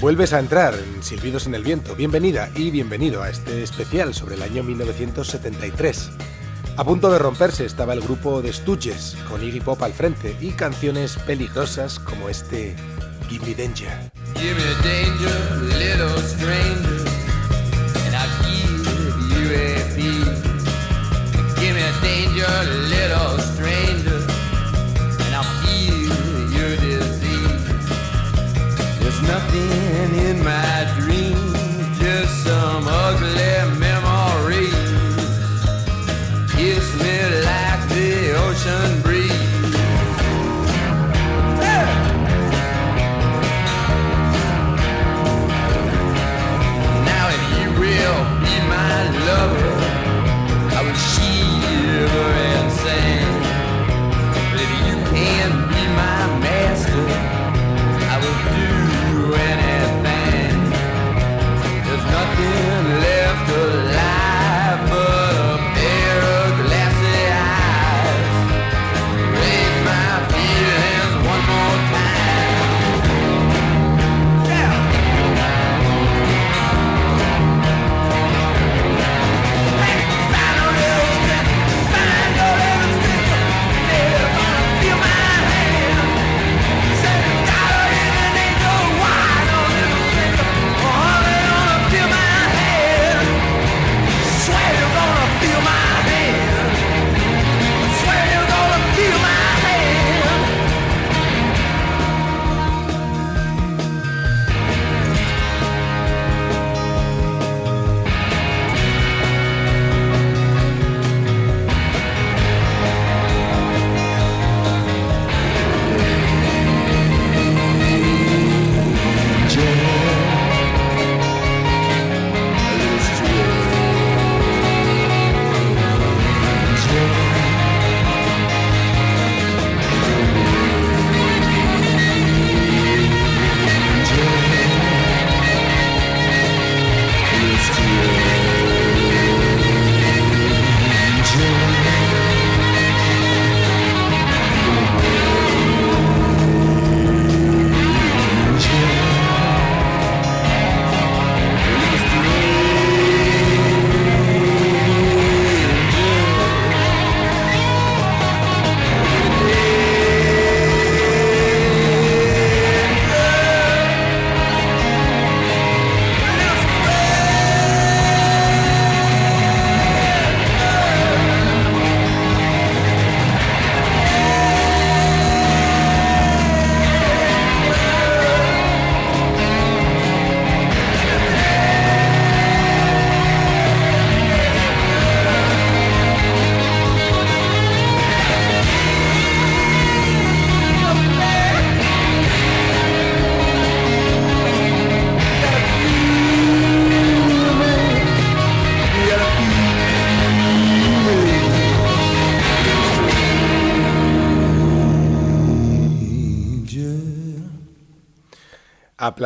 Vuelves a entrar en Silbidos en el Viento. Bienvenida y bienvenido a este especial sobre el año 1973. A punto de romperse estaba el grupo de Stooges, con Iggy Pop al frente y canciones peligrosas como este Give Me Danger. Give me danger, little stranger, give you a danger, little stranger, nothing in my dreams,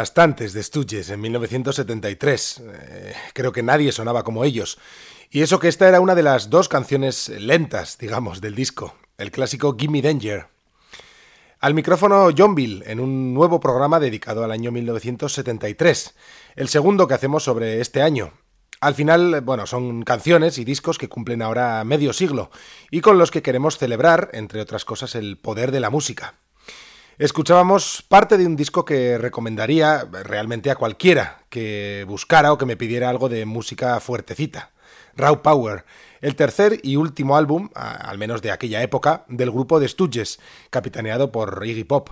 aplastantes de Stooges en 1973. Eh, creo que nadie sonaba como ellos. Y eso que esta era una de las dos canciones lentas, digamos, del disco, el clásico Gimme Danger. Al micrófono John Bill en un nuevo programa dedicado al año 1973, el segundo que hacemos sobre este año. Al final, bueno, son canciones y discos que cumplen ahora medio siglo y con los que queremos celebrar, entre otras cosas, el poder de la música. Escuchábamos parte de un disco que recomendaría realmente a cualquiera que buscara o que me pidiera algo de música fuertecita. Raw Power, el tercer y último álbum, al menos de aquella época, del grupo de Stooges, capitaneado por Iggy Pop.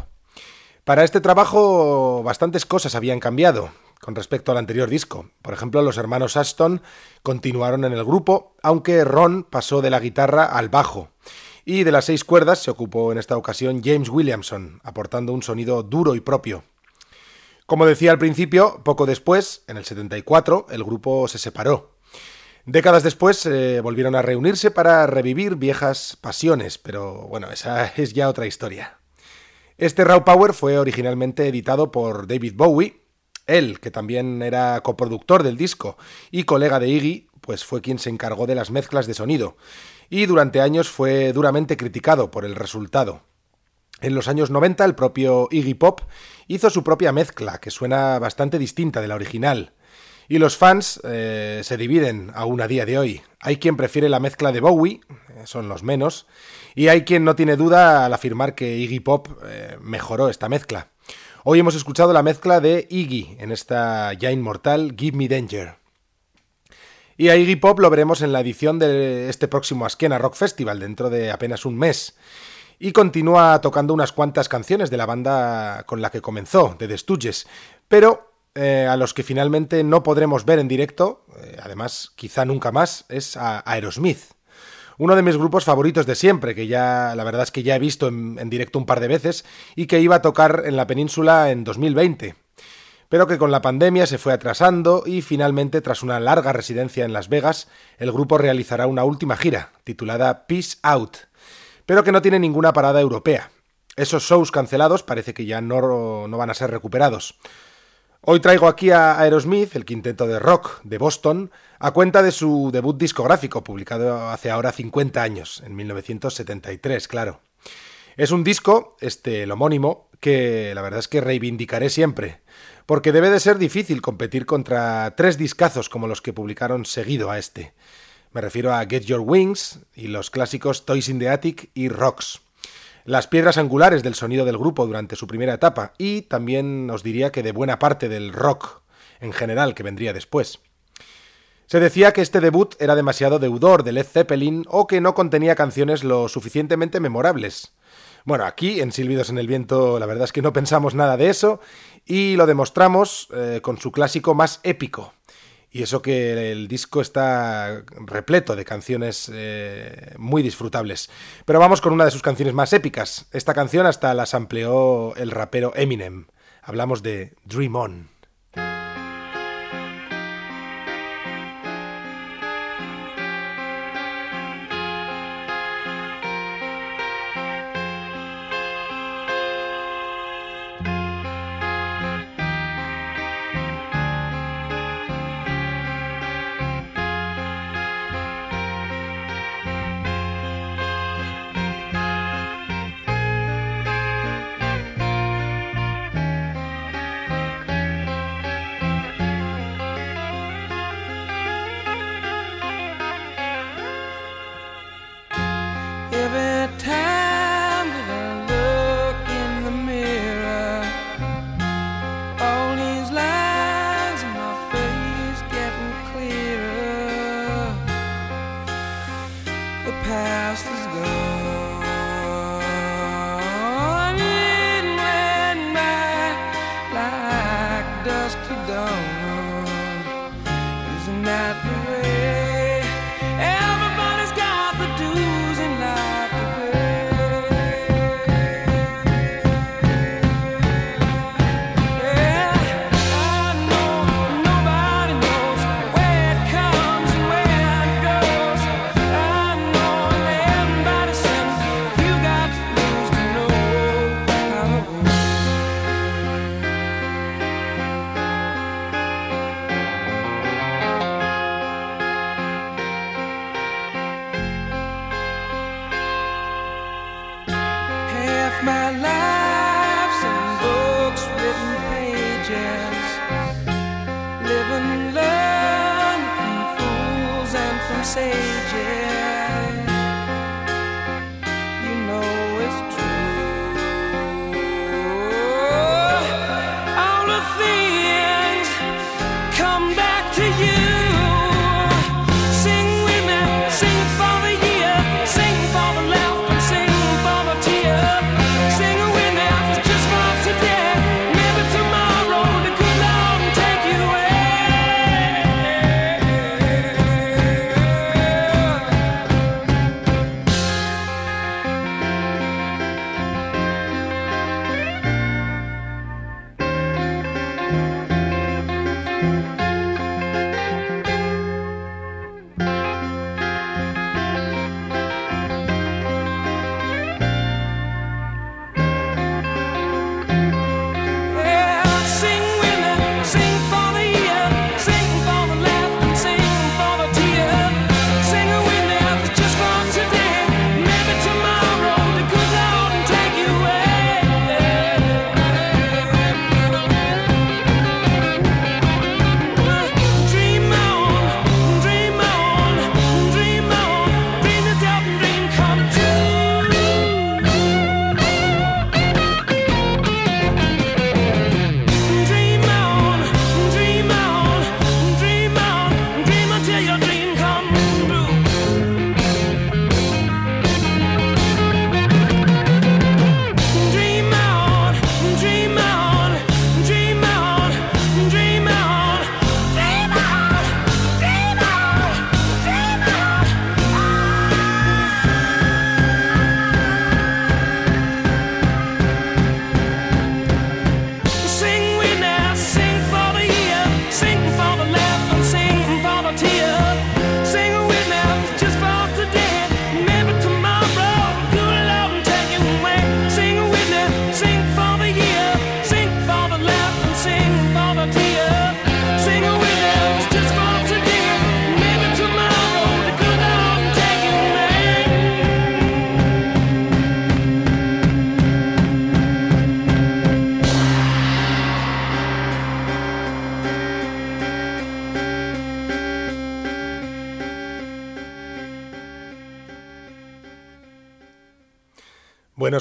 Para este trabajo bastantes cosas habían cambiado con respecto al anterior disco. Por ejemplo, los hermanos Aston continuaron en el grupo, aunque Ron pasó de la guitarra al bajo y de las seis cuerdas se ocupó en esta ocasión James Williamson, aportando un sonido duro y propio. Como decía al principio, poco después, en el 74, el grupo se separó. Décadas después eh, volvieron a reunirse para revivir viejas pasiones, pero bueno, esa es ya otra historia. Este Raw Power fue originalmente editado por David Bowie, él, que también era coproductor del disco y colega de Iggy, pues fue quien se encargó de las mezclas de sonido, y durante años fue duramente criticado por el resultado. En los años 90 el propio Iggy Pop hizo su propia mezcla, que suena bastante distinta de la original. Y los fans eh, se dividen aún a día de hoy. Hay quien prefiere la mezcla de Bowie, eh, son los menos, y hay quien no tiene duda al afirmar que Iggy Pop eh, mejoró esta mezcla. Hoy hemos escuchado la mezcla de Iggy en esta ya inmortal Give Me Danger. Y a Iggy Pop lo veremos en la edición de este próximo Askena Rock Festival dentro de apenas un mes y continúa tocando unas cuantas canciones de la banda con la que comenzó, de The Stooges, pero eh, a los que finalmente no podremos ver en directo, eh, además quizá nunca más, es a Aerosmith. Uno de mis grupos favoritos de siempre, que ya la verdad es que ya he visto en, en directo un par de veces y que iba a tocar en la península en 2020 pero que con la pandemia se fue atrasando y finalmente, tras una larga residencia en Las Vegas, el grupo realizará una última gira, titulada Peace Out, pero que no tiene ninguna parada europea. Esos shows cancelados parece que ya no, no van a ser recuperados. Hoy traigo aquí a Aerosmith, el quinteto de rock de Boston, a cuenta de su debut discográfico, publicado hace ahora 50 años, en 1973, claro. Es un disco, este, el homónimo, que la verdad es que reivindicaré siempre, porque debe de ser difícil competir contra tres discazos como los que publicaron seguido a este. Me refiero a Get Your Wings y los clásicos Toys in the Attic y Rocks. Las piedras angulares del sonido del grupo durante su primera etapa y también os diría que de buena parte del rock en general que vendría después. Se decía que este debut era demasiado deudor de Led Zeppelin o que no contenía canciones lo suficientemente memorables. Bueno, aquí en Silbidos en el Viento la verdad es que no pensamos nada de eso y lo demostramos eh, con su clásico más épico, y eso que el disco está repleto de canciones eh, muy disfrutables. Pero vamos con una de sus canciones más épicas. Esta canción hasta la amplió el rapero Eminem. Hablamos de Dream On.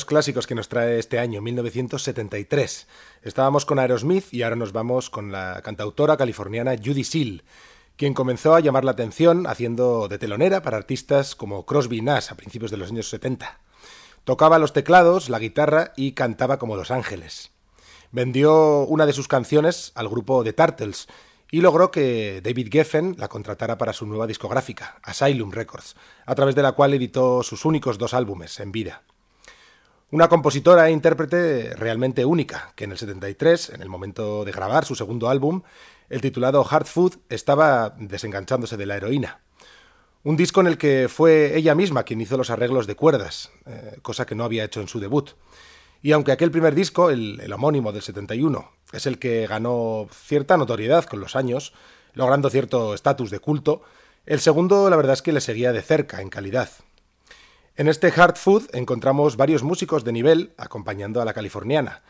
Clásicos que nos trae este año, 1973. Estábamos con Aerosmith y ahora nos vamos con la cantautora californiana Judy Seal, quien comenzó a llamar la atención haciendo de telonera para artistas como Crosby Nash a principios de los años 70. Tocaba los teclados, la guitarra y cantaba como Los Ángeles. Vendió una de sus canciones al grupo The Turtles y logró que David Geffen la contratara para su nueva discográfica, Asylum Records, a través de la cual editó sus únicos dos álbumes en vida. Una compositora e intérprete realmente única, que en el 73, en el momento de grabar su segundo álbum, el titulado Hard Food, estaba desenganchándose de la heroína. Un disco en el que fue ella misma quien hizo los arreglos de cuerdas, eh, cosa que no había hecho en su debut. Y aunque aquel primer disco, el, el homónimo del 71, es el que ganó cierta notoriedad con los años, logrando cierto estatus de culto, el segundo la verdad es que le seguía de cerca en calidad. En este Hard Food encontramos varios músicos de nivel acompañando a la californiana,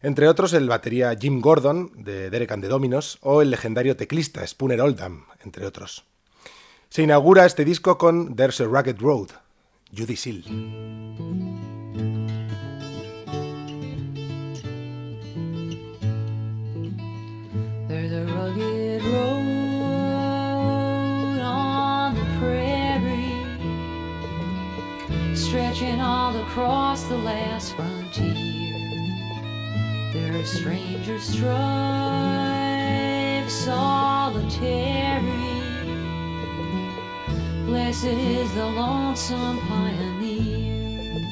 entre otros el batería Jim Gordon de Derek and the Dominos o el legendario teclista Spooner Oldham, entre otros. Se inaugura este disco con There's a Rugged Road, Judy Seal. Across the last frontier. There are strangers strive solitary. Blessed is the lonesome pioneer.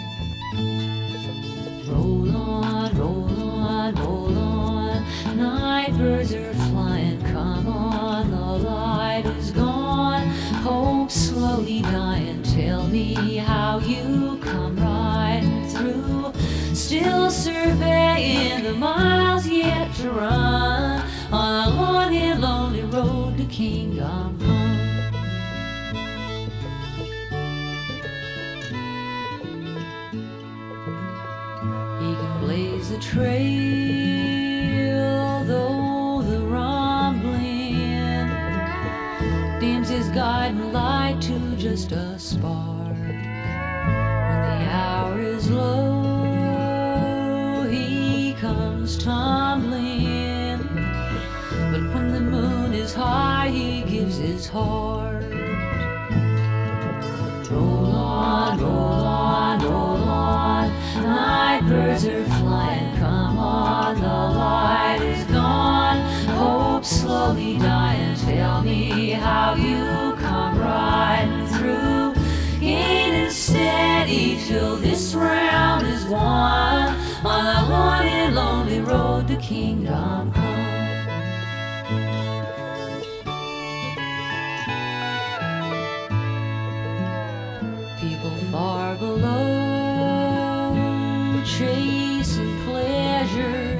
Roll on, roll on, roll on. Night birds are flying. Come on, the light is gone. Hope slowly dying. Tell me how you come. Still surveying the miles yet to run on a long and lonely road to kingdom his heart. Below chasing pleasures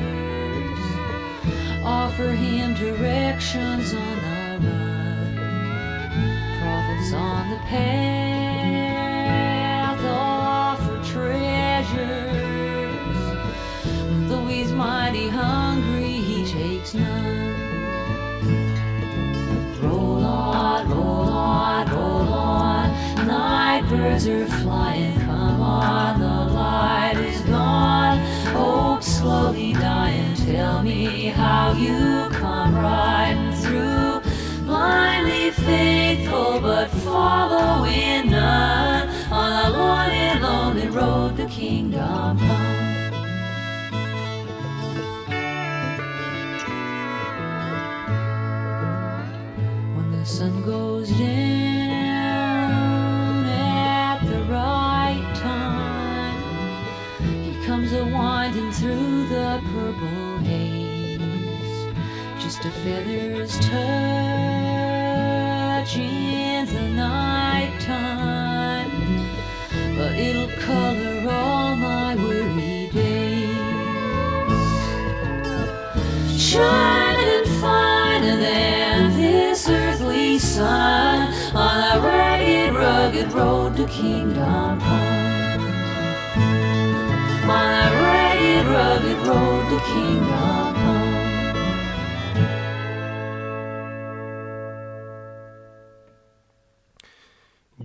offer him directions on the run prophets on the path offer treasures though he's mighty hungry he takes none Roll on, roll on, roll on. Night birds are flying. How you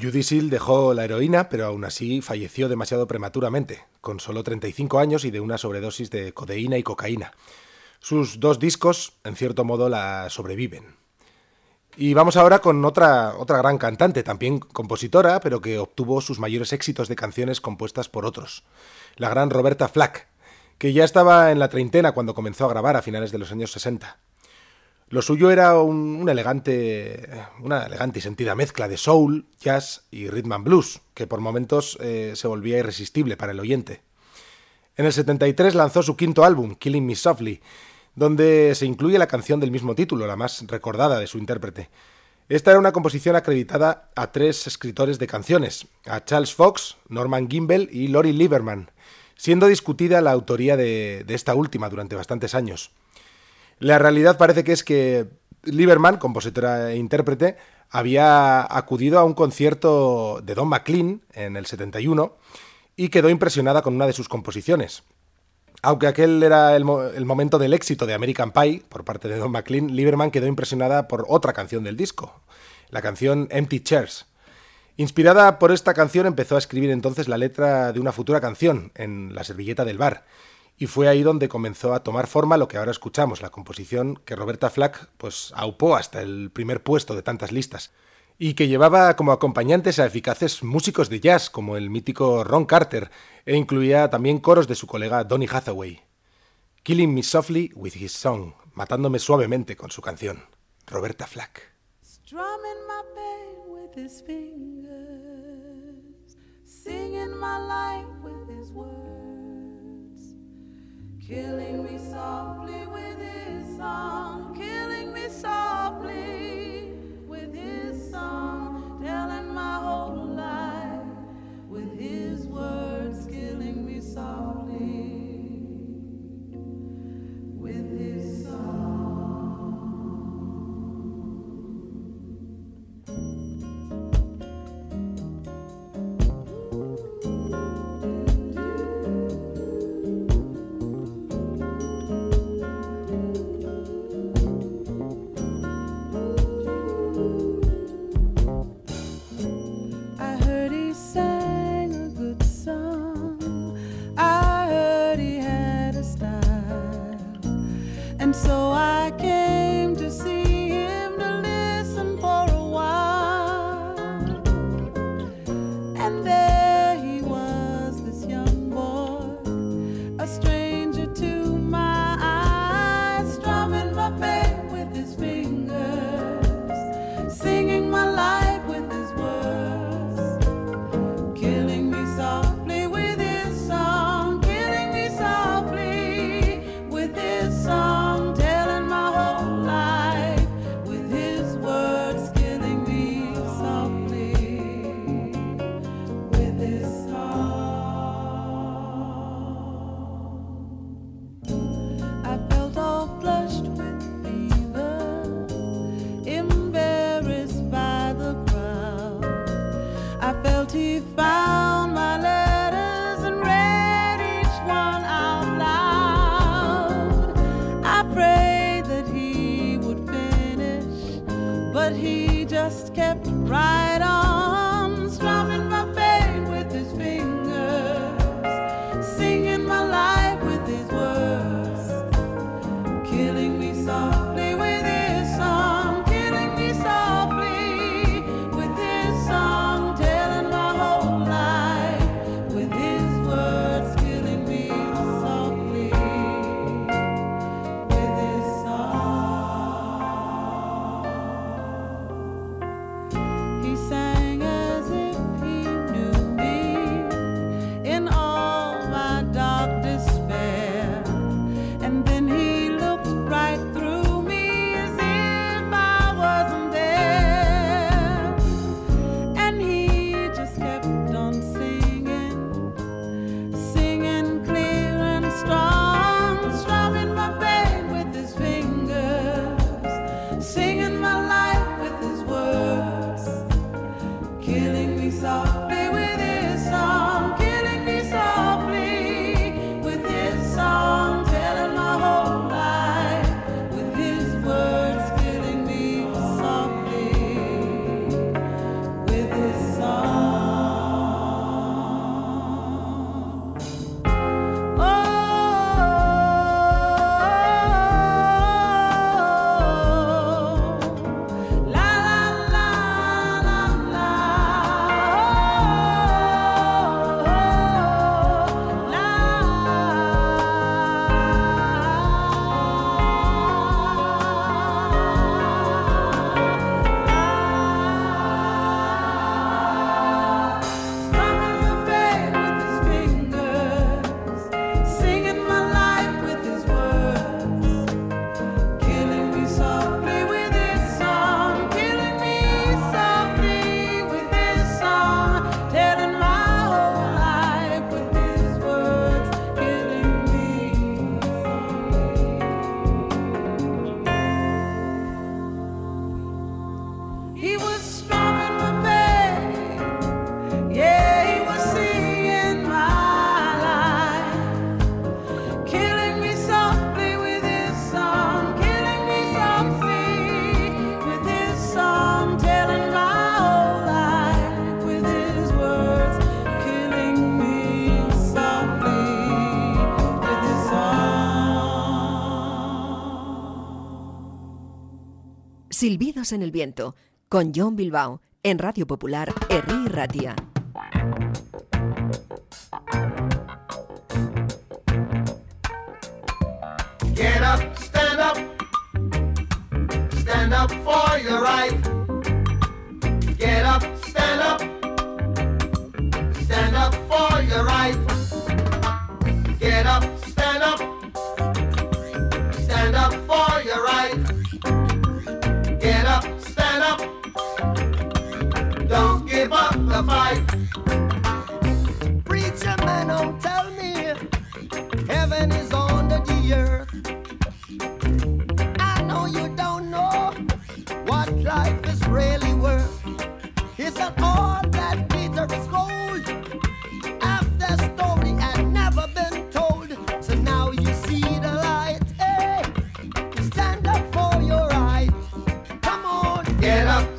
Judy dejó la heroína, pero aún así falleció demasiado prematuramente, con solo 35 años y de una sobredosis de codeína y cocaína. Sus dos discos, en cierto modo, la sobreviven. Y vamos ahora con otra, otra gran cantante, también compositora, pero que obtuvo sus mayores éxitos de canciones compuestas por otros. La gran Roberta Flack, que ya estaba en la treintena cuando comenzó a grabar a finales de los años 60. Lo suyo era un, elegante, una elegante y sentida mezcla de soul, jazz y rhythm and blues, que por momentos eh, se volvía irresistible para el oyente. En el 73 lanzó su quinto álbum, Killing Me Softly, donde se incluye la canción del mismo título, la más recordada de su intérprete. Esta era una composición acreditada a tres escritores de canciones, a Charles Fox, Norman Gimbel y Lori Lieberman, siendo discutida la autoría de, esta última durante bastantes años. La realidad parece que es que Lieberman, compositora e intérprete, había acudido a un concierto de Don McLean en el 71 y quedó impresionada con una de sus composiciones. Aunque aquel era el, momento del éxito de American Pie por parte de Don McLean, Lieberman quedó impresionada por otra canción del disco, la canción Empty Chairs. Inspirada por esta canción empezó a escribir entonces la letra de una futura canción en la servilleta del bar, y fue ahí donde comenzó a tomar forma lo que ahora escuchamos, la composición que Roberta Flack pues aupó hasta el primer puesto de tantas listas y que llevaba como acompañantes a eficaces músicos de jazz como el mítico Ron Carter e incluía también coros de su colega Donny Hathaway. Killing Me Softly with His Song, matándome suavemente con su canción. Roberta Flack. En el viento, con John Bilbao, en Radio Popular, Herri Ratia. Get up, stand up,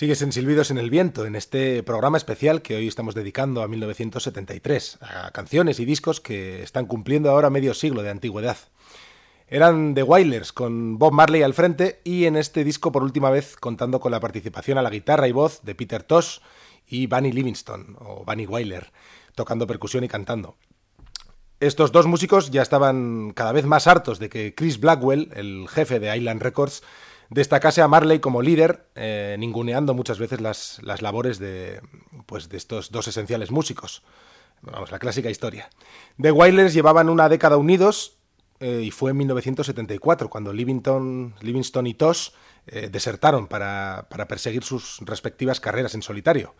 Sigues en Silbidos en el Viento, en este programa especial que hoy estamos dedicando a 1973, a canciones y discos que están cumpliendo ahora medio siglo de antigüedad. Eran The Wailers con Bob Marley al frente y en este disco por última vez contando con la participación a la guitarra y voz de Peter Tosh y Bunny Livingston, o Bunny Wailer, tocando percusión y cantando. Estos dos músicos ya estaban cada vez más hartos de que Chris Blackwell, el jefe de Island Records, destacase a Marley como líder, eh, ninguneando muchas veces las, las labores de, pues, de estos dos esenciales músicos. Vamos, la clásica historia. The Wailers llevaban una década unidos eh, y fue en 1974 cuando Livingston, Livingston y Tosh eh, desertaron para, para perseguir sus respectivas carreras en solitario.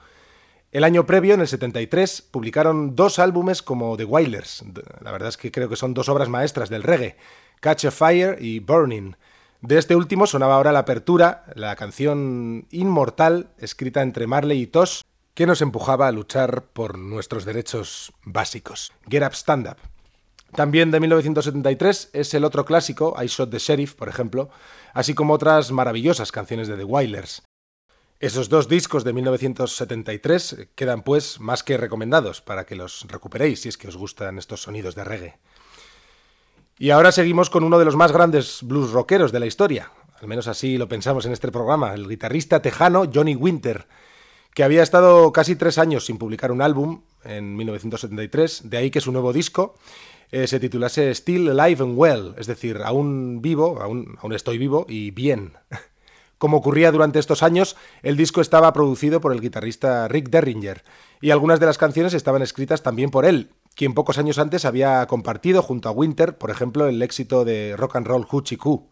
El año previo, en el 73, publicaron dos álbumes como The Wailers. La verdad es que creo que son dos obras maestras del reggae, Catch a Fire y Burning. De este último sonaba ahora la apertura, la canción Inmortal, escrita entre Marley y Tosh, que nos empujaba a luchar por nuestros derechos básicos. Get Up, Stand Up. También de 1973 es el otro clásico, I Shot the Sheriff, por ejemplo, así como otras maravillosas canciones de The Wailers. Esos dos discos de 1973 quedan pues más que recomendados para que los recuperéis si es que os gustan estos sonidos de reggae. Y ahora seguimos con uno de los más grandes blues rockeros de la historia, al menos así lo pensamos en este programa, el guitarrista tejano Johnny Winter, que había estado casi tres años sin publicar un álbum en 1973, de ahí que su nuevo disco eh, se titulase Still Alive and Well, es decir, aún vivo, aún, aún estoy vivo y bien. Como ocurría durante estos años, el disco estaba producido por el guitarrista Rick Derringer, y algunas de las canciones estaban escritas también por él, quien pocos años antes había compartido junto a Winter, por ejemplo, el éxito de rock and roll Hoochie Coo.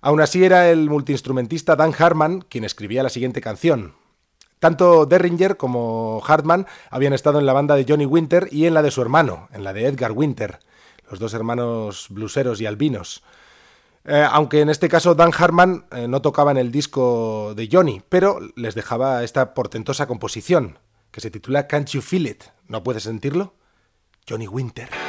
Aún así era el multiinstrumentista Dan Hartman quien escribía la siguiente canción. Tanto Derringer como Hartman habían estado en la banda de Johnny Winter y en la de su hermano, en la de Edgar Winter, los dos hermanos bluseros y albinos. Eh, aunque en este caso Dan Hartman eh, no tocaba en el disco de Johnny, pero les dejaba esta portentosa composición, que se titula Can't You Feel It? ¿No puedes sentirlo? Johnny Winter.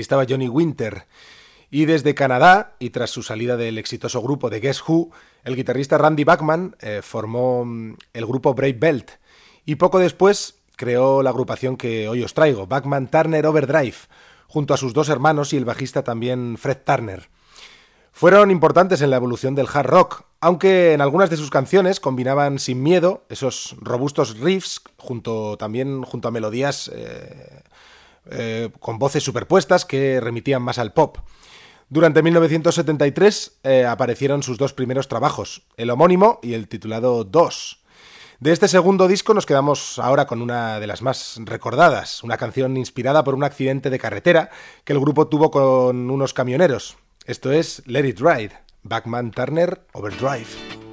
Estaba Johnny Winter. Y desde Canadá, y tras su salida del exitoso grupo de Guess Who, el guitarrista Randy Bachman eh, formó mm, el grupo Brave Belt. Y poco después creó la agrupación que hoy os traigo, Bachman Turner Overdrive, junto a sus dos hermanos y el bajista también Fred Turner. Fueron importantes en la evolución del hard rock, aunque en algunas de sus canciones combinaban sin miedo esos robustos riffs junto también junto a melodías eh, eh, con voces superpuestas que remitían más al pop. Durante 1973 eh, aparecieron sus dos primeros trabajos, el homónimo y el titulado Dos. De este segundo disco nos quedamos ahora con una de las más recordadas, una canción inspirada por un accidente de carretera que el grupo tuvo con unos camioneros. Esto es Let It Ride, Backman Turner Overdrive.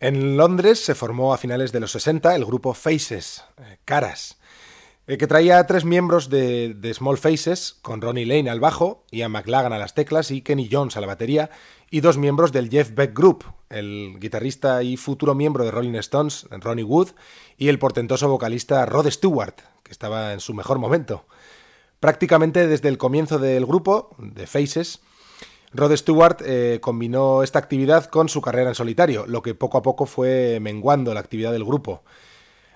En Londres se formó a finales de los 60 el grupo Faces, eh, Caras, eh, que traía a tres miembros de, de Small Faces, con Ronnie Lane al bajo, Ian McLagan a las teclas y Kenny Jones a la batería, y dos miembros del Jeff Beck Group, el guitarrista y futuro miembro de Rolling Stones, Ronnie Wood, y el portentoso vocalista Rod Stewart, que estaba en su mejor momento. Prácticamente desde el comienzo del grupo, de Faces, Rod Stewart eh, combinó esta actividad con su carrera en solitario, lo que poco a poco fue menguando la actividad del grupo.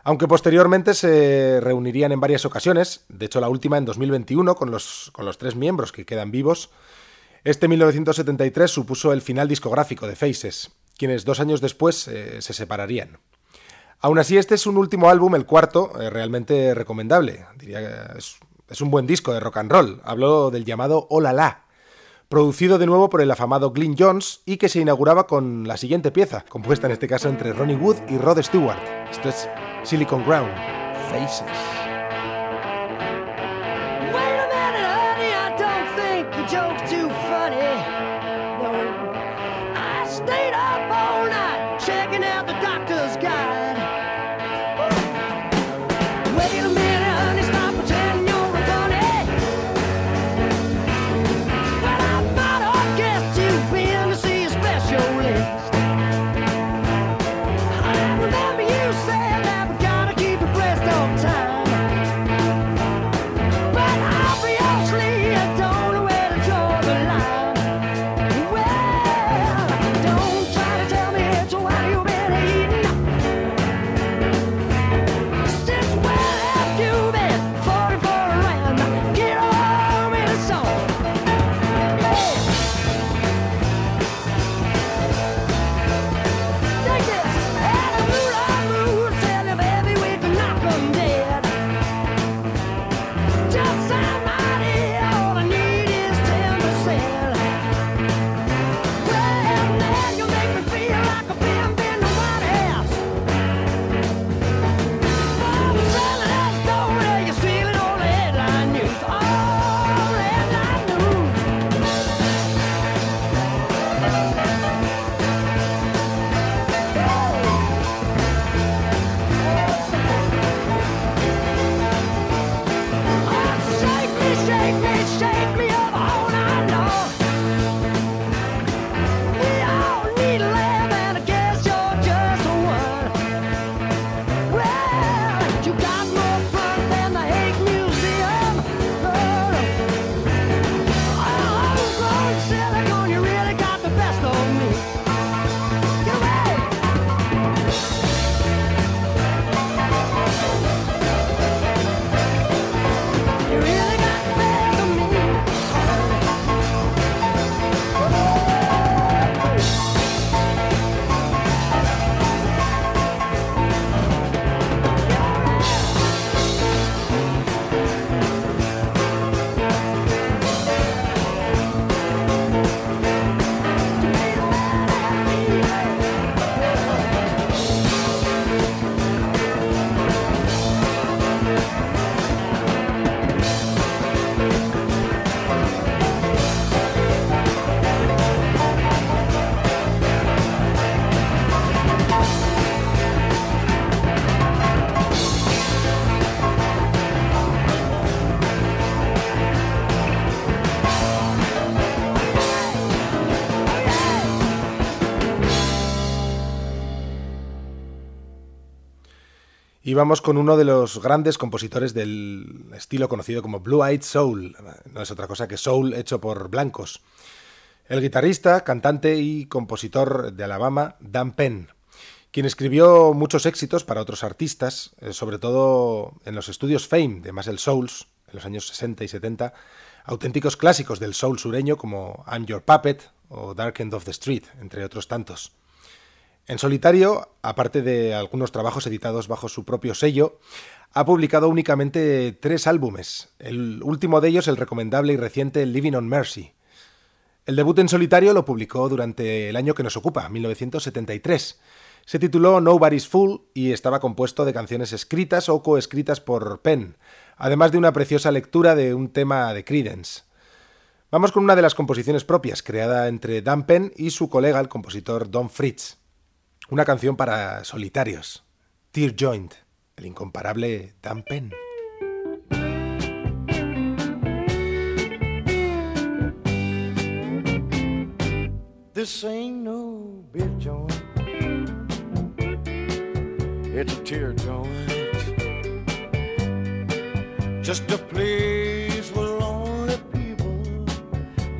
Aunque posteriormente se reunirían en varias ocasiones, de hecho la última en 2021 con los, con los tres miembros que quedan vivos, este 1973 supuso el final discográfico de Faces, quienes dos años después eh, se separarían. Aún así, este es un último álbum, el cuarto, eh, realmente recomendable. Diría es, es un buen disco de rock and roll. Hablo del llamado Hola La, producido de nuevo por el afamado Glyn Jones y que se inauguraba con la siguiente pieza, compuesta en este caso entre Ronnie Wood y Rod Stewart. Esto es Silicon Ground, Faces. Y vamos con uno de los grandes compositores del estilo conocido como Blue Eyed Soul. No es otra cosa que soul hecho por blancos. El guitarrista, cantante y compositor de Alabama, Dan Penn, quien escribió muchos éxitos para otros artistas, eh, sobre todo en los estudios Fame de Muscle Souls, en los años 60 y 70, auténticos clásicos del soul sureño como I'm Your Puppet o Dark End of the Street, entre otros tantos. En solitario, aparte de algunos trabajos editados bajo su propio sello, ha publicado únicamente tres álbumes, el último de ellos el recomendable y reciente Living on Mercy. El debut en solitario lo publicó durante el año que nos ocupa, 1973. Se tituló Nobody's Fool y estaba compuesto de canciones escritas o coescritas por Penn, además de una preciosa lectura de un tema de Creedence. Vamos con una de las composiciones propias, creada entre Dan Penn y su colega, el compositor Don Fritz. Una canción para solitarios, Tear Joint, el incomparable Dan Penn. This ain't no beer joint. It's a tear joint. Just a place where lonely people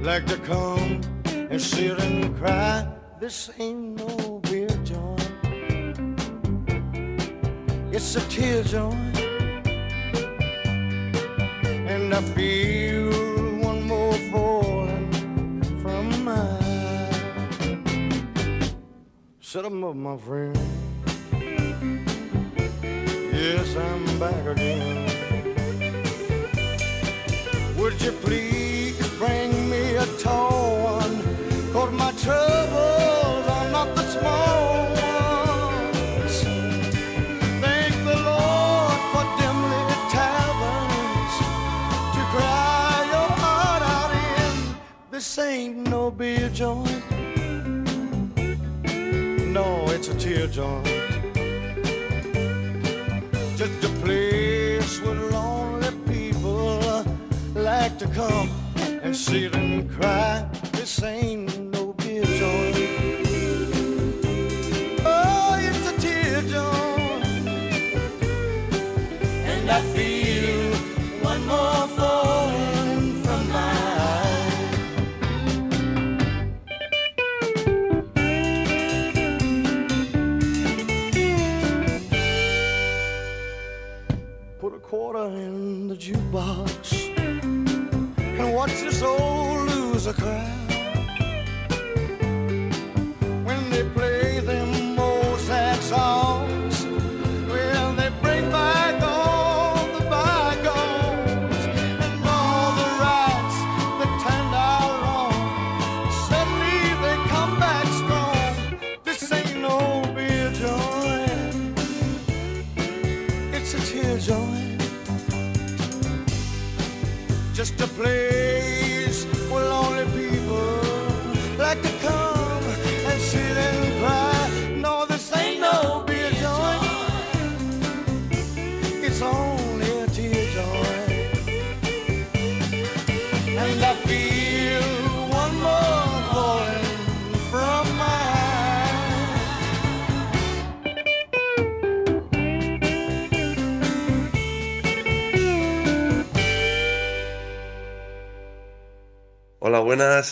like to come and sit and cry. This ain't no It's a tear joint. And I feel one more falling from my Set up, my friend. Yes, I'm back again. Would you please bring me a tall one? Cause my troubles This ain't no beer joint. No, it's a tear joint. Just a place where lonely people like to come and sit and cry. This ain't no beer joint. Quarter in the jukebox and watch this old loser cry. Just a place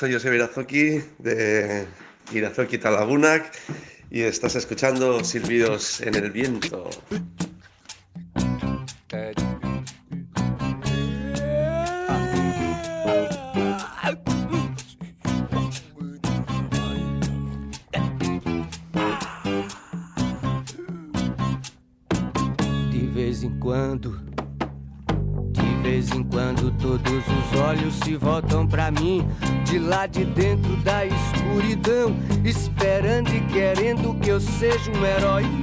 soy José Irazoki de Irazoki Talagunac y estás escuchando Silbidos en el Viento. De dentro da escuridão, esperando e querendo que eu seja um herói.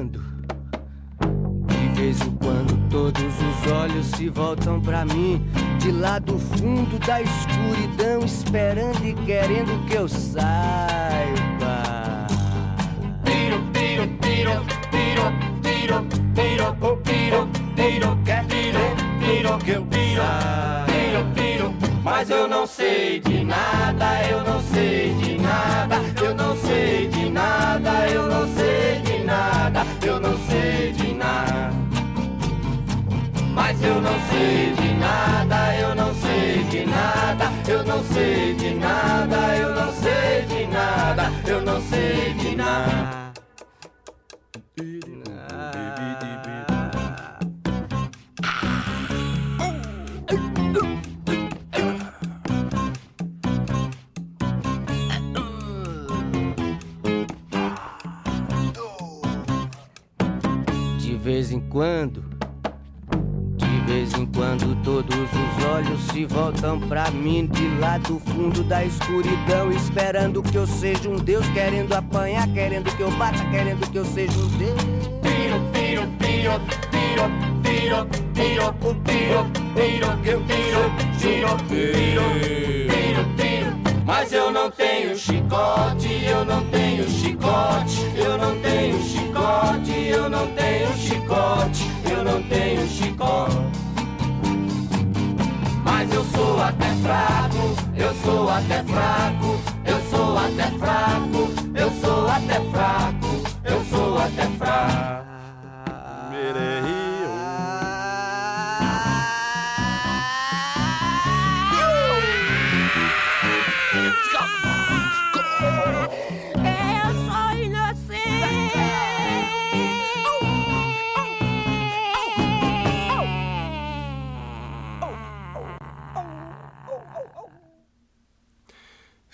Quando, de vez em quando, todos os olhos se voltam pra mim, de lá do fundo da escuridão, esperando e querendo que eu saiba. Piro, piro, piro, piro, piro, piro, oh, piro, quer piro, piro, que eu piro, piro, piro, mas eu não sei de nada, eu não sei de nada, eu não sei de nada, eu não sei de nada, eu não sei de nada, eu não sei de nada. Se voltam pra mim de lá do fundo da escuridão, esperando que eu seja um Deus, querendo apanhar, querendo que eu bata, querendo que eu seja um Deus. Tiro, tiro, tiro, tiro, tiro, tiro, o tiro, tiro, eu tiro, tiro, tiro, tiro, tiro. Mas eu não tenho chicote, eu não tenho chicote, eu não tenho chicote, eu não tenho chicote, eu não tenho chicote. Sou até fraco, eu sou até fraco, eu sou até fraco, eu sou até fraco, eu sou até fraco.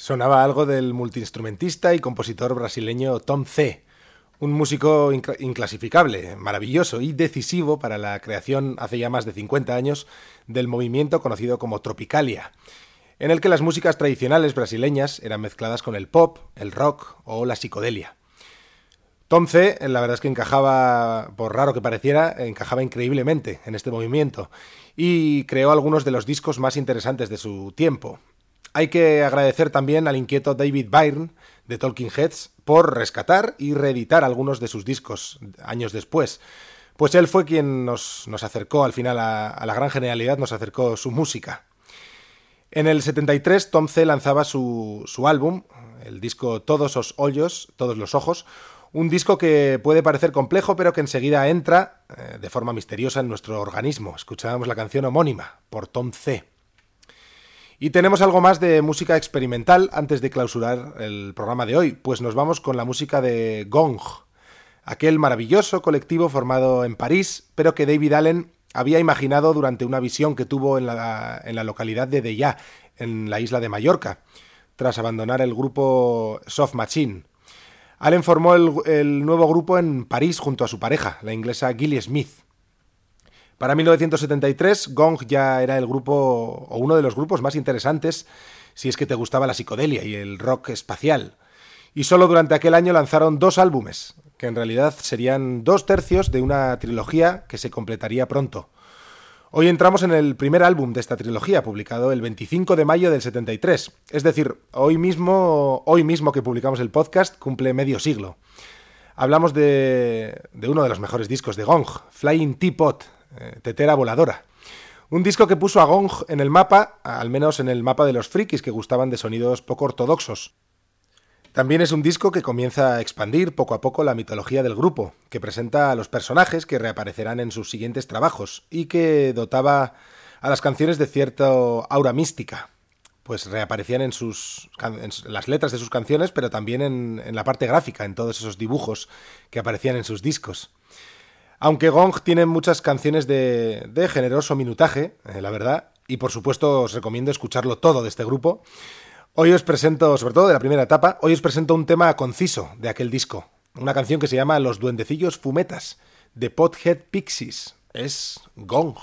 Sonaba algo del multiinstrumentista y compositor brasileño Tom C., un músico incla- inclasificable, maravilloso y decisivo para la creación hace ya más de 50 años del movimiento conocido como Tropicalia, en el que las músicas tradicionales brasileñas eran mezcladas con el pop, el rock o la psicodelia. Tom C, la verdad es que encajaba, por raro que pareciera, encajaba increíblemente en este movimiento y creó algunos de los discos más interesantes de su tiempo. Hay que agradecer también al inquieto David Byrne de Talking Heads por rescatar y reeditar algunos de sus discos años después, pues él fue quien nos, nos acercó al final a, la gran genialidad, nos acercó su música. En el 73 Tom C lanzaba su, su álbum, el disco Todos los Hoyos, Todos los Ojos, un disco que puede parecer complejo, pero que enseguida entra eh, de forma misteriosa en nuestro organismo. Escuchábamos la canción homónima por Tom C. Y tenemos algo más de música experimental antes de clausurar el programa de hoy, pues nos vamos con la música de Gong, aquel maravilloso colectivo formado en París, pero que David Allen había imaginado durante una visión que tuvo en la, localidad de Deya, en la isla de Mallorca, tras abandonar el grupo Soft Machine. Allen formó el, el nuevo grupo en París junto a su pareja, la inglesa Gilly Smith. Para 1973, Gong ya era el grupo o uno de los grupos más interesantes si es que te gustaba la psicodelia y el rock espacial. Y solo durante aquel año lanzaron dos álbumes, que en realidad serían dos tercios de una trilogía que se completaría pronto. Hoy entramos en el primer álbum de esta trilogía, publicado el 25 de mayo del 73. Es decir, hoy mismo, hoy mismo que publicamos el podcast, cumple medio siglo. Hablamos de, de uno de los mejores discos de Gong, Flying Teapot, eh, Tetera Voladora. Un disco que puso a Gong en el mapa, al menos en el mapa de los frikis que gustaban de sonidos poco ortodoxos. También es un disco que comienza a expandir poco a poco la mitología del grupo, que presenta a los personajes que reaparecerán en sus siguientes trabajos y que dotaba a las canciones de cierto aura mística, pues reaparecían en, sus, las letras de sus canciones, pero también en, en la parte gráfica, en todos esos dibujos que aparecían en sus discos. Aunque Gong tiene muchas canciones de, generoso minutaje, eh, la verdad, y por supuesto os recomiendo escucharlo todo de este grupo, Hoy os presento, sobre todo de la primera etapa, hoy os presento un tema conciso de aquel disco. Una canción que se llama Los Duendecillos Fumetas, de Pothead Pixies. Es Gong.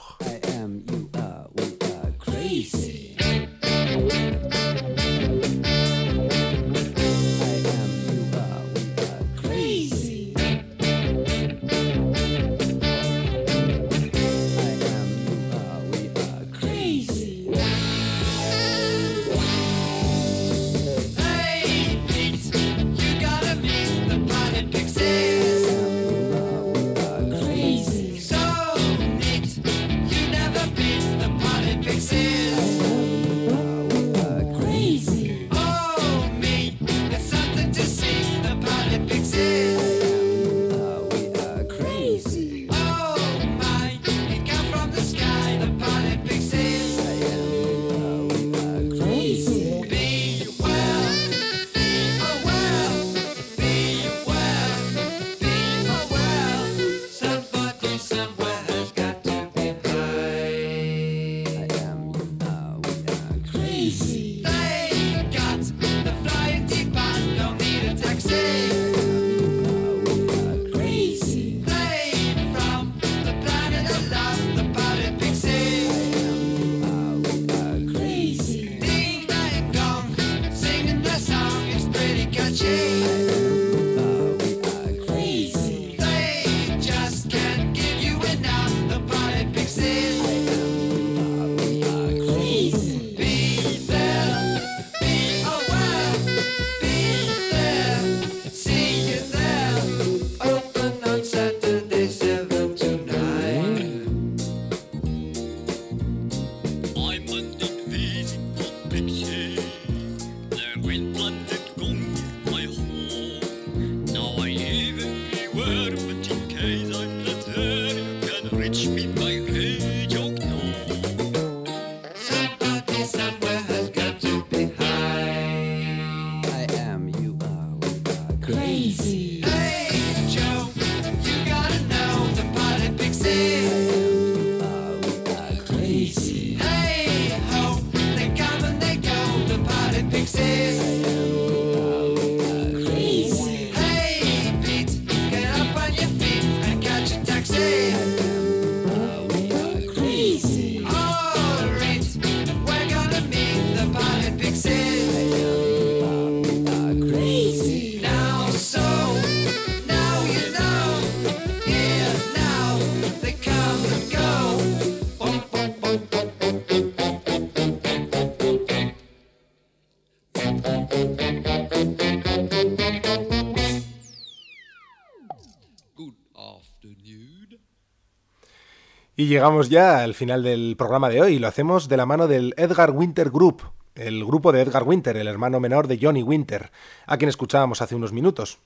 Y llegamos ya al final del programa de hoy. Lo hacemos de la mano del Edgar Winter Group, el grupo de Edgar Winter, el hermano menor de Johnny Winter, a quien escuchábamos hace unos minutos.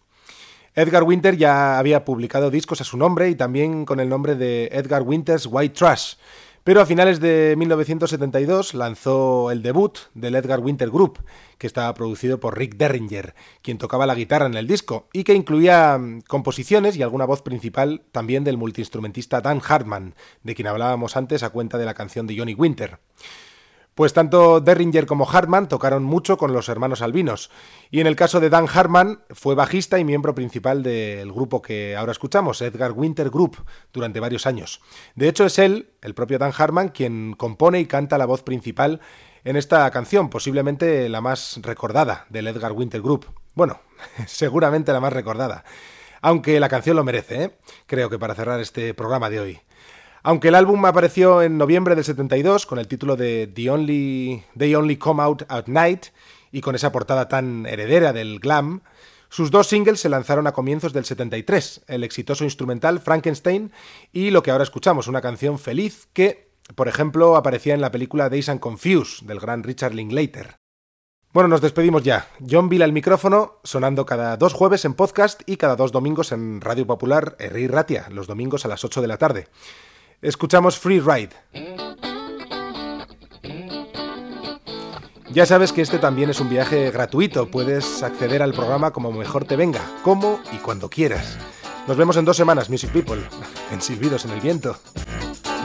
Edgar Winter ya había publicado discos a su nombre y también con el nombre de Edgar Winter's White Trash, pero a finales de 1972 lanzó el debut del Edgar Winter Group, que estaba producido por Rick Derringer, quien tocaba la guitarra en el disco, y que incluía mm, composiciones y alguna voz principal también del multiinstrumentista Dan Hartman, de quien hablábamos antes a cuenta de la canción de Johnny Winter. Pues tanto Derringer como Hartman tocaron mucho con los hermanos albinos, y en el caso de Dan Hartman fue bajista y miembro principal del grupo que ahora escuchamos, Edgar Winter Group, durante varios años. De hecho es él, el propio Dan Hartman, quien compone y canta la voz principal en esta canción, posiblemente la más recordada del Edgar Winter Group. Bueno, seguramente la más recordada. Aunque la canción lo merece, ¿eh? creo que para cerrar este programa de hoy. Aunque el álbum apareció en noviembre del 72 con el título de The Only, They Only Come Out at Night y con esa portada tan heredera del glam, sus dos singles se lanzaron a comienzos del 73, el exitoso instrumental Frankenstein y lo que ahora escuchamos, una canción feliz que, por ejemplo, aparecía en la película Days and Confused del gran Richard Linklater. Bueno, nos despedimos ya. John Vila al micrófono, sonando cada dos jueves en podcast y cada dos domingos en Radio Popular Herri Ratia, los domingos a las 8 de la tarde. Escuchamos Free Ride. Ya sabes que este también es un viaje gratuito, puedes acceder al programa como mejor te venga, como y cuando quieras. Nos vemos en dos semanas, Music People, en Silbidos en el Viento.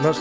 Nos...